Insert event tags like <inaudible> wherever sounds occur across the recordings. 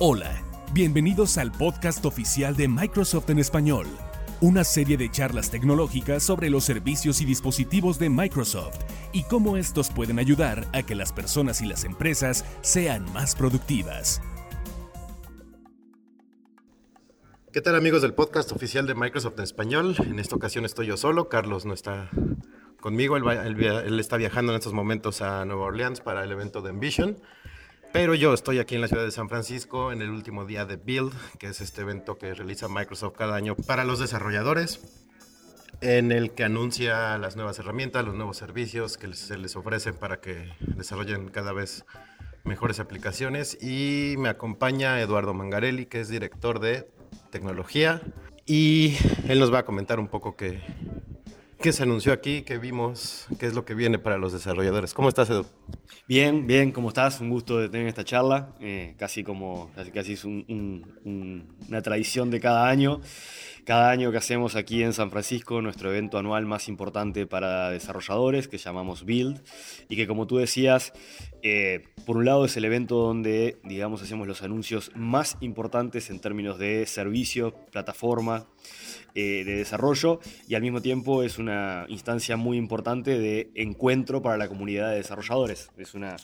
Hola, bienvenidos al podcast oficial de Microsoft en español, una serie de charlas tecnológicas sobre los servicios y dispositivos de Microsoft y cómo estos pueden ayudar a que las personas y las empresas sean más productivas. ¿Qué tal amigos del podcast oficial de Microsoft en español? En esta ocasión estoy yo solo, Carlos no está conmigo, él, está viajando en estos momentos a Nueva Orleans para el evento de Envision. Pero yo estoy aquí en la ciudad de San Francisco en el último día de Build, que es este evento que realiza Microsoft cada año para los desarrolladores, en el que anuncia las nuevas herramientas, los nuevos servicios que se les ofrecen para que desarrollen cada vez mejores aplicaciones. Y me acompaña Eduardo Mangarelli, que es director de tecnología, y él nos va a comentar un poco qué, qué se anunció aquí, qué vimos, qué es lo que viene para los desarrolladores. ¿Cómo estás, Edu? Bien, bien, ¿cómo estás? Un gusto de tener esta charla. Eh, casi como, casi, casi es una tradición de cada año. Cada año que hacemos aquí en San Francisco, nuestro evento anual más importante para desarrolladores, que llamamos Build, y que como tú decías, eh, por un lado es el evento donde, digamos, hacemos los anuncios más importantes en términos de servicio, plataforma, eh, de desarrollo y al mismo tiempo es una instancia muy importante de encuentro para la comunidad de desarrolladores. Es una,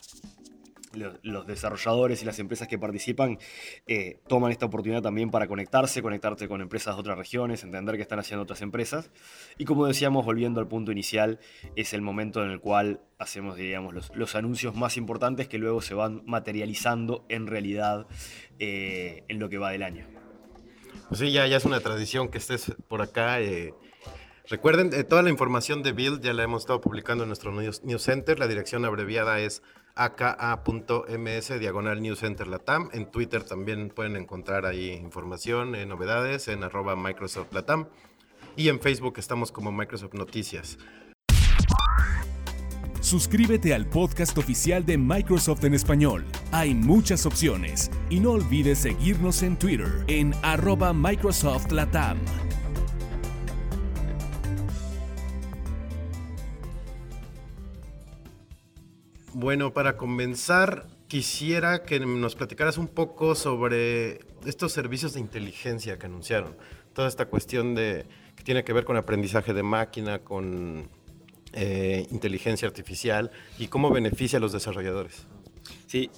los desarrolladores y las empresas que participan eh, toman esta oportunidad también para conectarse, conectarse con empresas de otras regiones, entender qué están haciendo otras empresas. Y como decíamos, volviendo al punto inicial, es el momento en el cual hacemos, digamos, los, anuncios más importantes que luego se van materializando en realidad eh, en lo que va del año. Pues sí, ya, ya es una tradición que estés por acá. Eh. Recuerden, eh, toda la información de Build ya la hemos estado publicando en nuestro news, Center. La dirección abreviada es aka.ms diagonal News Center Latam. En Twitter también pueden encontrar ahí información, eh, novedades en arroba Microsoft Latam. Y en Facebook estamos como Microsoft Noticias. Suscríbete al podcast oficial de Microsoft en español. Hay muchas opciones y no olvides seguirnos en Twitter en arroba Microsoft Latam. Bueno, para comenzar, quisiera que nos platicaras un poco sobre estos servicios de inteligencia que anunciaron. Toda esta cuestión de que tiene que ver con aprendizaje de máquina, con eh, inteligencia artificial y cómo beneficia a los desarrolladores. Sí,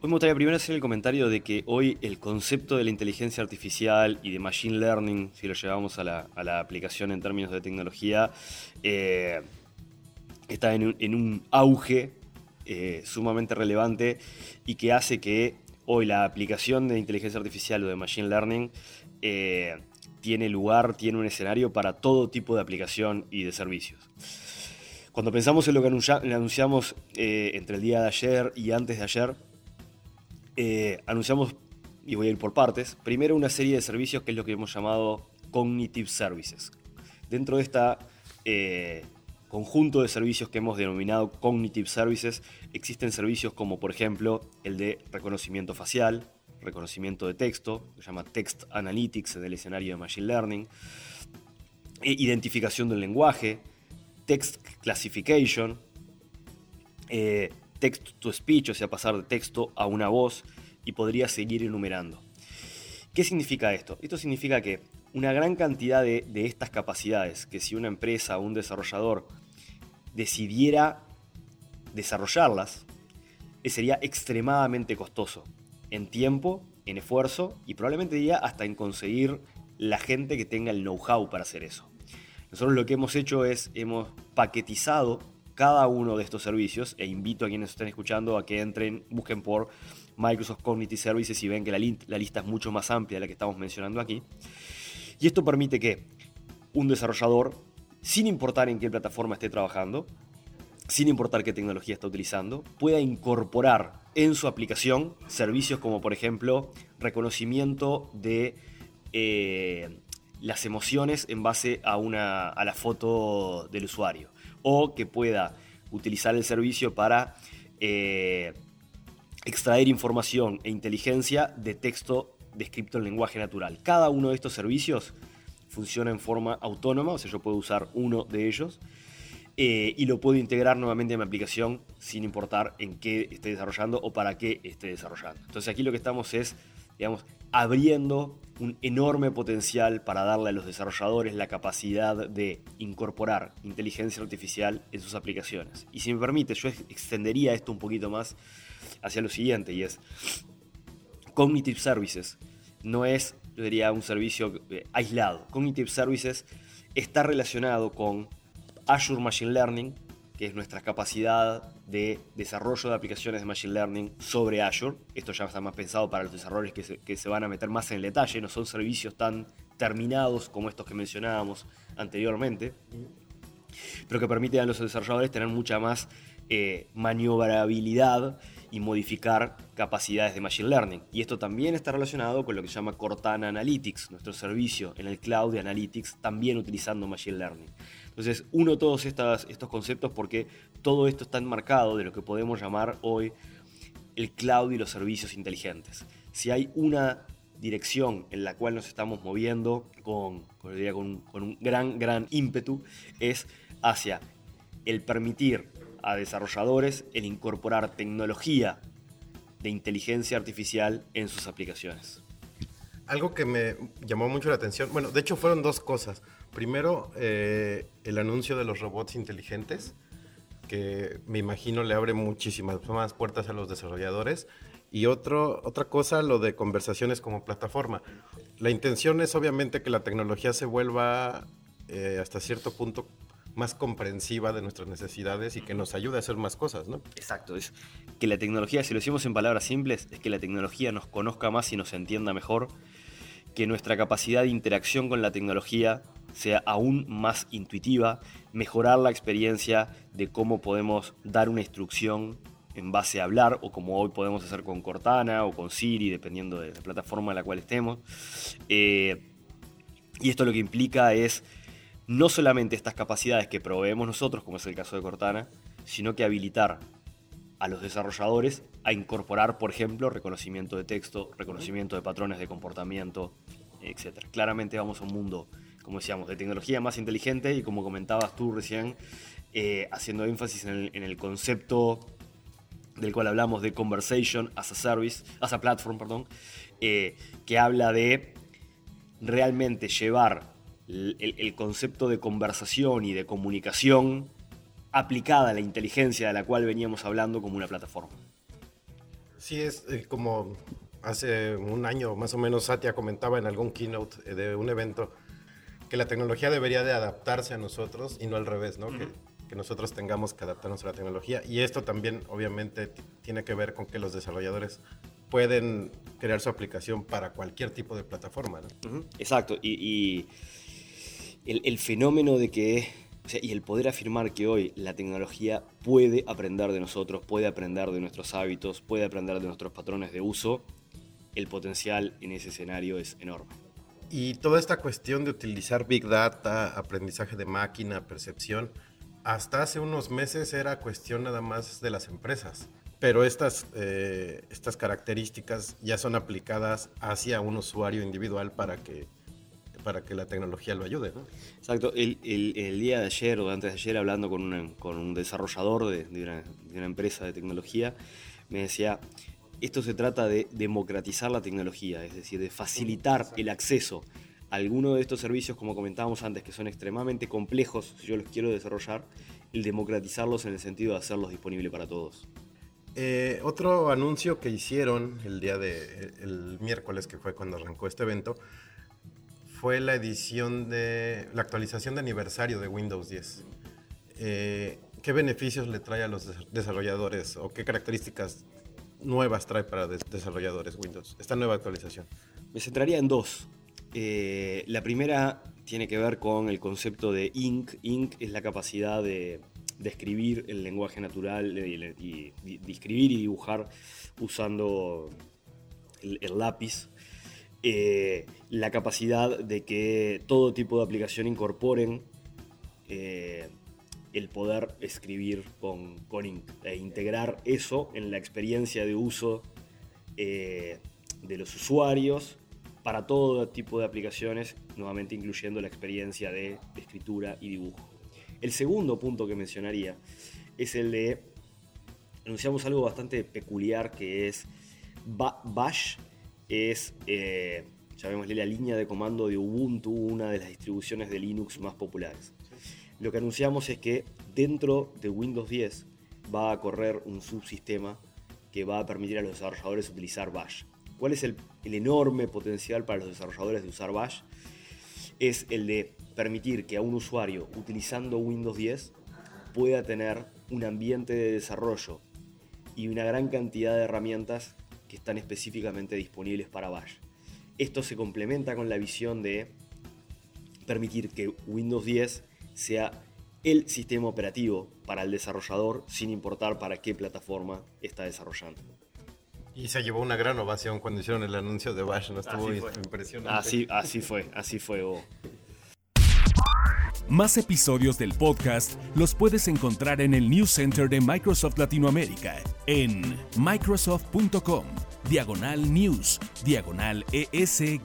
hoy me gustaría primero hacer el comentario de que hoy el concepto de la inteligencia artificial y de machine learning, si lo llevamos a la, aplicación en términos de tecnología, eh, está en un, auge eh, sumamente relevante y que hace que hoy la aplicación de inteligencia artificial o de machine learning tiene lugar, tiene un escenario para todo tipo de aplicación y de servicios. Cuando pensamos en lo que anunciamos eh, entre el día de ayer y antes de ayer, eh, anunciamos, y voy a ir por partes, primero una serie de servicios que es lo que hemos llamado Cognitive Services. Dentro de este conjunto de servicios que hemos denominado Cognitive Services, existen servicios como por ejemplo el de reconocimiento facial, reconocimiento de texto, que se llama Text Analytics en el escenario de Machine Learning, e identificación del lenguaje, text classification, eh, text to speech, o sea, pasar de texto a una voz, y podría seguir enumerando. ¿Qué significa esto? Esto significa que una gran cantidad de, estas capacidades, que si una empresa o un desarrollador decidiera desarrollarlas, eh, sería extremadamente costoso en tiempo, en esfuerzo y probablemente diría hasta en conseguir la gente que tenga el know-how para hacer eso. Nosotros lo que hemos hecho es, hemos paquetizado cada uno de estos servicios e invito a quienes estén escuchando a que entren, busquen por Microsoft Cognitive Services y ven que la, la lista es mucho más amplia de la que estamos mencionando aquí. Y esto permite que un desarrollador, sin importar en qué plataforma esté trabajando, sin importar qué tecnología está utilizando, pueda incorporar en su aplicación servicios como por ejemplo reconocimiento de eh, las emociones en base a, una, a la foto del usuario. O que pueda utilizar el servicio para eh, extraer información e inteligencia de texto descrito en lenguaje natural. Cada uno de estos servicios funciona en forma autónoma, o sea, yo puedo usar uno de ellos eh, y lo puedo integrar nuevamente en mi aplicación sin importar en qué esté desarrollando o para qué esté desarrollando. Entonces aquí lo que estamos es digamos, abriendo un enorme potencial para darle a los desarrolladores la capacidad de incorporar inteligencia artificial en sus aplicaciones. Y si me permite, yo extendería esto un poquito más hacia lo siguiente, y es Cognitive Services no es, yo diría, un servicio eh, aislado. Cognitive Services está relacionado con Azure Machine Learning, que es nuestra capacidad de desarrollo de aplicaciones de Machine Learning sobre Azure. Esto ya está más pensado para los se, que se van a meter más en el detalle, no son servicios tan terminados como estos que mencionábamos anteriormente, pero que permiten a los desarrolladores tener mucha más eh, maniobrabilidad y modificar capacidades de Machine Learning. Y esto también está relacionado con lo que se llama Cortana Analytics, nuestro servicio en el cloud de Analytics, también utilizando Machine Learning. Entonces, uno todos estas, estos conceptos porque todo esto está enmarcado de lo que podemos llamar hoy el cloud y los servicios inteligentes. Si hay una dirección en la cual nos estamos moviendo con, con, con un gran, gran ímpetu, es hacia el permitir a desarrolladores el incorporar tecnología de inteligencia artificial en sus aplicaciones. Algo que me llamó mucho la atención, bueno, de hecho fueron dos cosas. Primero, eh, el anuncio de los robots inteligentes, que me imagino le abre muchísimas más puertas a los desarrolladores. Y otro, otra cosa, lo de conversaciones como plataforma. La intención es obviamente que la tecnología se vuelva eh, hasta cierto punto más comprensiva de nuestras necesidades y que nos ayude a hacer más cosas, ¿no? Exacto, es que la tecnología, si lo decimos en palabras simples, es que la tecnología nos conozca más y nos entienda mejor, que nuestra capacidad de interacción con la tecnología sea aún más intuitiva, mejorar la experiencia de cómo podemos dar una instrucción en base a hablar, o como hoy podemos hacer con Cortana o con Siri, dependiendo de la plataforma en la cual estemos. Eh, y esto lo que implica es no solamente estas capacidades que proveemos nosotros, como es el caso de Cortana, sino que habilitar a los desarrolladores a incorporar, por ejemplo, reconocimiento de texto, reconocimiento de patrones de comportamiento, etc. Claramente vamos a un mundo, como decíamos, de tecnología más inteligente y como comentabas tú recién, eh, haciendo énfasis en el, concepto del cual hablamos de conversation as a service, as a platform, perdón, eh, que habla de realmente llevar el, concepto de conversación y de comunicación aplicada a la inteligencia de la cual veníamos hablando como una plataforma. Sí, es eh, como hace un año más o menos Satya comentaba en algún keynote eh, de un evento que la tecnología debería de adaptarse a nosotros y no al revés, ¿no? que, que, nosotros tengamos que adaptarnos a la tecnología. Y esto también obviamente tiene que ver con que los desarrolladores pueden crear su aplicación para cualquier tipo de plataforma. ¿no? Exacto, y el, fenómeno de que, y el poder afirmar que hoy la tecnología puede aprender de nosotros, puede aprender de nuestros hábitos, puede aprender de nuestros patrones de uso, el potencial en ese escenario es enorme. Y toda esta cuestión de utilizar Big Data, aprendizaje de máquina, percepción, hasta hace unos meses era cuestión nada más de las empresas. Pero estas, eh, estas características ya son aplicadas hacia un usuario individual para que para que la tecnología lo ayude. ¿no? Exacto. El, día de ayer o antes de ayer, hablando con, con un desarrollador de, una, empresa de tecnología, me decía, esto se trata de democratizar la tecnología, es decir, de facilitar el acceso a alguno de estos servicios, como comentábamos antes, que son extremadamente complejos, si yo los quiero desarrollar, el democratizarlos en el sentido de hacerlos disponibles para todos. Eh, otro anuncio que hicieron el día de el miércoles que fue cuando arrancó este evento fue la edición de la actualización de aniversario de Windows 10. Eh, ¿Qué beneficios le trae a los desarrolladores o qué características nuevas trae para desarrolladores Windows esta nueva actualización? Me centraría en dos. Eh, la primera tiene que ver con el concepto de ink. Ink es la capacidad de, escribir el lenguaje natural y, de escribir y dibujar usando el lápiz eh, la capacidad de que todo tipo de aplicación incorporen eh, el poder escribir con, con e integrar eso en la experiencia de uso eh, de los usuarios para todo tipo de aplicaciones, nuevamente incluyendo la experiencia de escritura y dibujo. El segundo punto que mencionaría es el de, anunciamos algo bastante peculiar que es Bash es, eh, la línea de comando de Ubuntu, una de las distribuciones de Linux más populares. Lo que anunciamos es que dentro de Windows 10 va a correr un subsistema que va a permitir a los desarrolladores utilizar Bash. ¿Cuál es el, el enorme potencial para los desarrolladores de usar Bash? Es el de permitir que a un usuario utilizando Windows 10 pueda tener un ambiente de desarrollo y una gran cantidad de herramientas que están específicamente disponibles para Bash. Esto se complementa con la visión de permitir que Windows 10 sea el sistema operativo para el desarrollador sin importar para qué plataforma está desarrollando. Y se llevó una gran ovación cuando hicieron el anuncio de Bash, ¿no? Estuvo impresionante. Así, así fue, así fue. Más episodios del podcast los puedes encontrar en el News Center de Microsoft Latinoamérica en microsoft.com, diagonal news, diagonal ES-XL.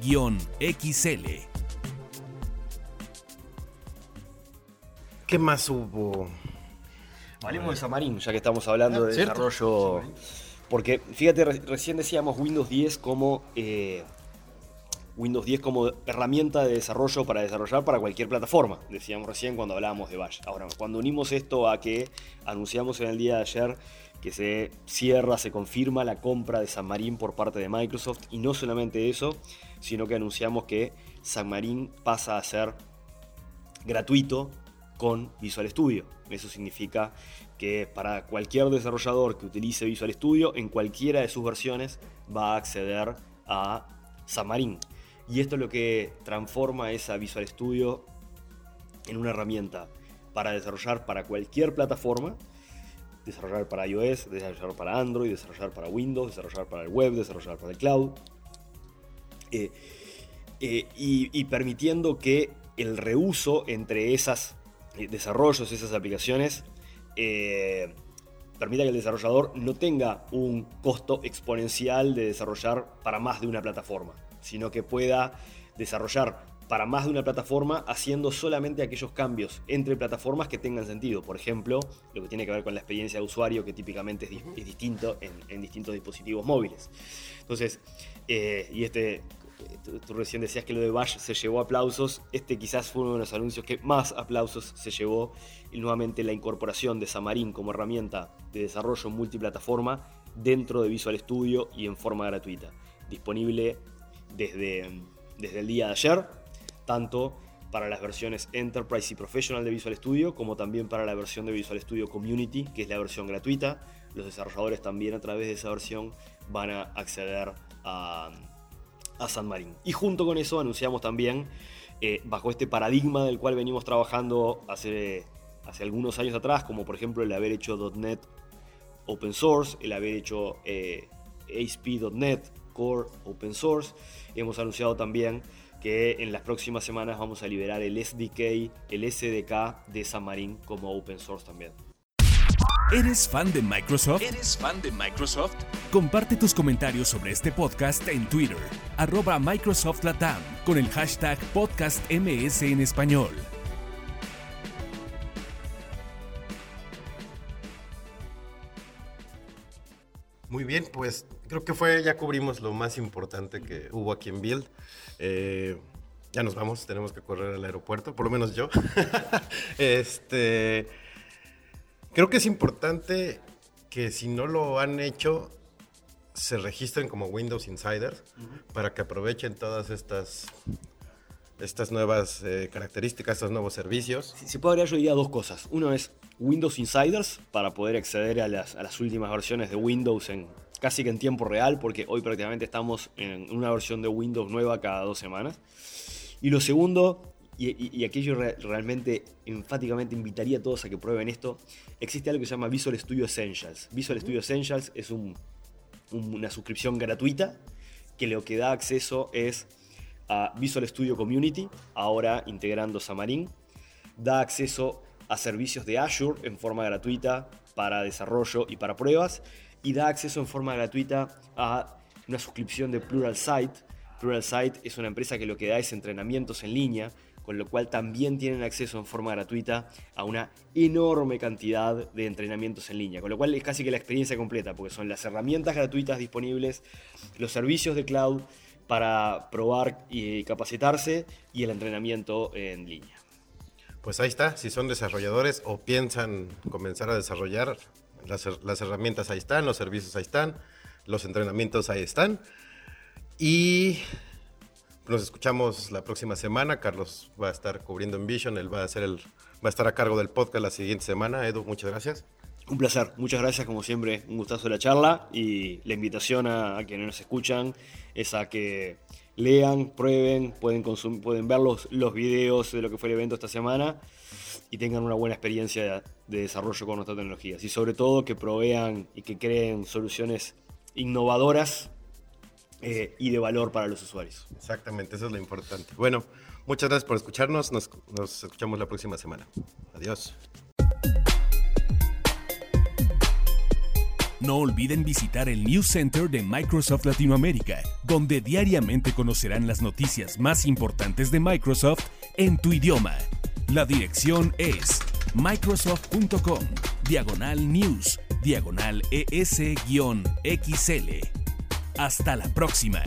¿Qué más hubo? Hablemos de Xamarin, ya que estamos hablando de desarrollo. Porque fíjate, recién decíamos Windows 10 como eh, Windows 10 como herramienta de desarrollo para desarrollar para cualquier plataforma. Decíamos recién cuando hablábamos de Bash. Ahora, cuando unimos esto a que anunciamos en el día de ayer que se cierra, se confirma la compra de San Marín por parte de Microsoft y no solamente eso, sino que anunciamos que San Marín pasa a ser gratuito con Visual Studio. Eso significa que para cualquier desarrollador que utilice Visual Studio, en cualquiera de sus versiones va a acceder a Xamarin. Y esto es lo que transforma esa Visual Studio en una herramienta para desarrollar para cualquier plataforma, desarrollar para iOS, desarrollar para Android, desarrollar para Windows, desarrollar para el web, desarrollar para el cloud. Eh, eh, y, permitiendo que el reuso entre esos eh, desarrollos, esas aplicaciones, permita que el desarrollador no tenga un costo exponencial de desarrollar para más de una plataforma sino que pueda desarrollar para más de una plataforma haciendo solamente aquellos cambios entre plataformas que tengan sentido. Por ejemplo, lo que tiene que ver con la experiencia de usuario, que típicamente es, distinto en, distintos dispositivos móviles. Entonces, eh, y este, tú, recién decías que lo de Bash se llevó aplausos, este quizás fue uno de los anuncios que más aplausos se llevó, y nuevamente la incorporación de Xamarin como herramienta de desarrollo multiplataforma dentro de Visual Studio y en forma gratuita. Disponible desde, desde el día de ayer, tanto para las versiones Enterprise y Professional de Visual Studio, como también para la versión de Visual Studio Community, que es la versión gratuita. Los desarrolladores también a través de esa versión van a acceder a, a San Marín. Y junto con eso anunciamos también, eh, bajo este paradigma del cual venimos trabajando hace, hace algunos años atrás, como por ejemplo el haber hecho .NET Open Source, el haber hecho eh, ASP.NET Core Open Source, Hemos anunciado también que en las próximas semanas vamos a liberar el SDK, el SDK de Xamarin como open source también. ¿Eres fan de Microsoft? ¿Eres fan de Microsoft? Comparte tus comentarios sobre este podcast en Twitter, arroba Microsoft Latam, con el hashtag podcastms en español. Muy bien, pues creo que fue, ya cubrimos lo más importante que hubo aquí en Build. Eh, ya nos vamos, tenemos que correr al aeropuerto, por lo menos yo. <laughs> este, creo que es importante que si no lo han hecho, se registren como Windows Insiders para que aprovechen todas estas estas nuevas eh, características, estos nuevos servicios. Si, se puede agregar, yo diría dos cosas. Uno es Windows Insiders, para poder acceder a las, a las últimas versiones de Windows en casi que en tiempo real, porque hoy prácticamente estamos en una versión de Windows nueva cada dos semanas. Y lo segundo, y, aquello realmente enfáticamente invitaría a todos a que prueben esto, existe algo que se llama Visual Studio Essentials. Visual Studio Essentials es una suscripción gratuita que lo que da acceso es a Visual Studio Community, ahora integrando Xamarin. Da acceso a servicios de Azure en forma gratuita para desarrollo y para pruebas y da acceso en forma gratuita a una suscripción de Pluralsight. Pluralsight es una empresa que lo que da es entrenamientos en línea con lo cual también tienen acceso en forma gratuita a una enorme cantidad de entrenamientos en línea, con lo cual es casi que la experiencia completa, porque son las herramientas gratuitas disponibles, los servicios de cloud para probar y capacitarse y el entrenamiento en línea. Pues ahí está, si son desarrolladores o piensan comenzar a desarrollar, las, herramientas ahí están, los servicios ahí están, los entrenamientos ahí están. Y nos escuchamos la próxima semana. Carlos va a estar cubriendo en Vision, él va a, hacer el, va a estar a cargo del podcast la siguiente semana. Edu, muchas gracias. Un placer, muchas gracias como siempre, un gustazo la charla y la invitación a, a quienes nos escuchan es a que lean, prueben, pueden, pueden ver los, los videos de lo que fue el evento esta semana y tengan una buena experiencia de desarrollo con nuestras tecnologías. Y sobre todo que provean y que creen soluciones innovadoras eh, y de valor para los usuarios. Exactamente, eso es lo importante. Bueno, muchas gracias por escucharnos. Nos, nos escuchamos la próxima semana. Adiós. No olviden visitar el News Center de Microsoft Latinoamérica, donde diariamente conocerán las noticias más importantes de Microsoft en tu idioma. La dirección es microsoft.com, diagonal news, diagonal ES-XL. Hasta la próxima.